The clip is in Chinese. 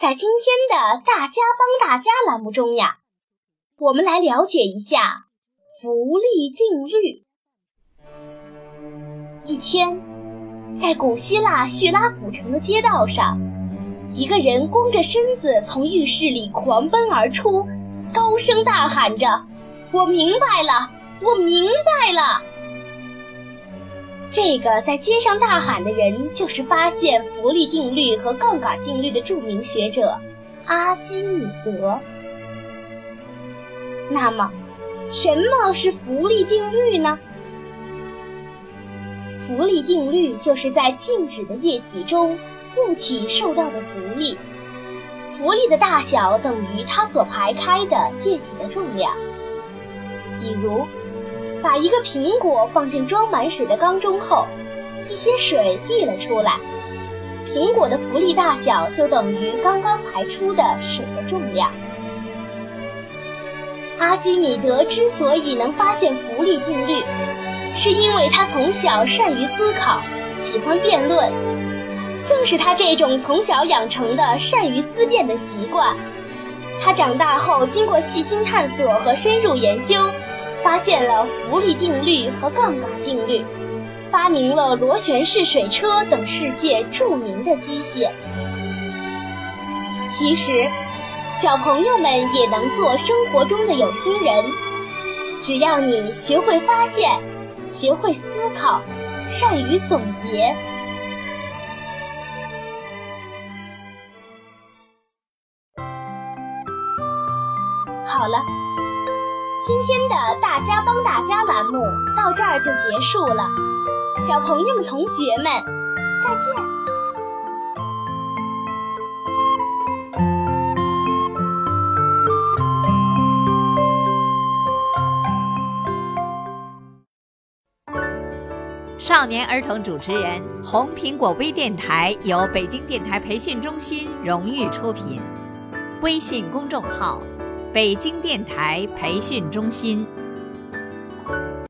在今天的“大家帮大家”栏目中呀，我们来了解一下浮力定律。一天，在古希腊叙拉古城的街道上，一个人光着身子从浴室里狂奔而出，高声大喊着：“我明白了！”我明白了，这个在街上大喊的人就是发现浮力定律和杠杆定律的著名学者阿基米德。那么，什么是浮力定律呢？浮力定律就是在静止的液体中，物体受到的浮力，浮力的大小等于它所排开的液体的重量。比如。把一个苹果放进装满水的缸中后，一些水溢了出来，苹果的浮力大小就等于刚刚排出的水的重量。阿基米德之所以能发现浮力定律，是因为他从小善于思考，喜欢辩论。正是他这种从小养成的善于思辨的习惯，他长大后经过细心探索和深入研究。发现了浮力定律和杠杆定律，发明了螺旋式水车等世界著名的机械。其实，小朋友们也能做生活中的有心人，只要你学会发现，学会思考，善于总结。好了。今天的大家帮大家栏目到这儿就结束了，小朋友们、同学们，再见。少年儿童主持人，红苹果微电台由北京电台培训中心荣誉出品，微信公众号。北京电台培训中心。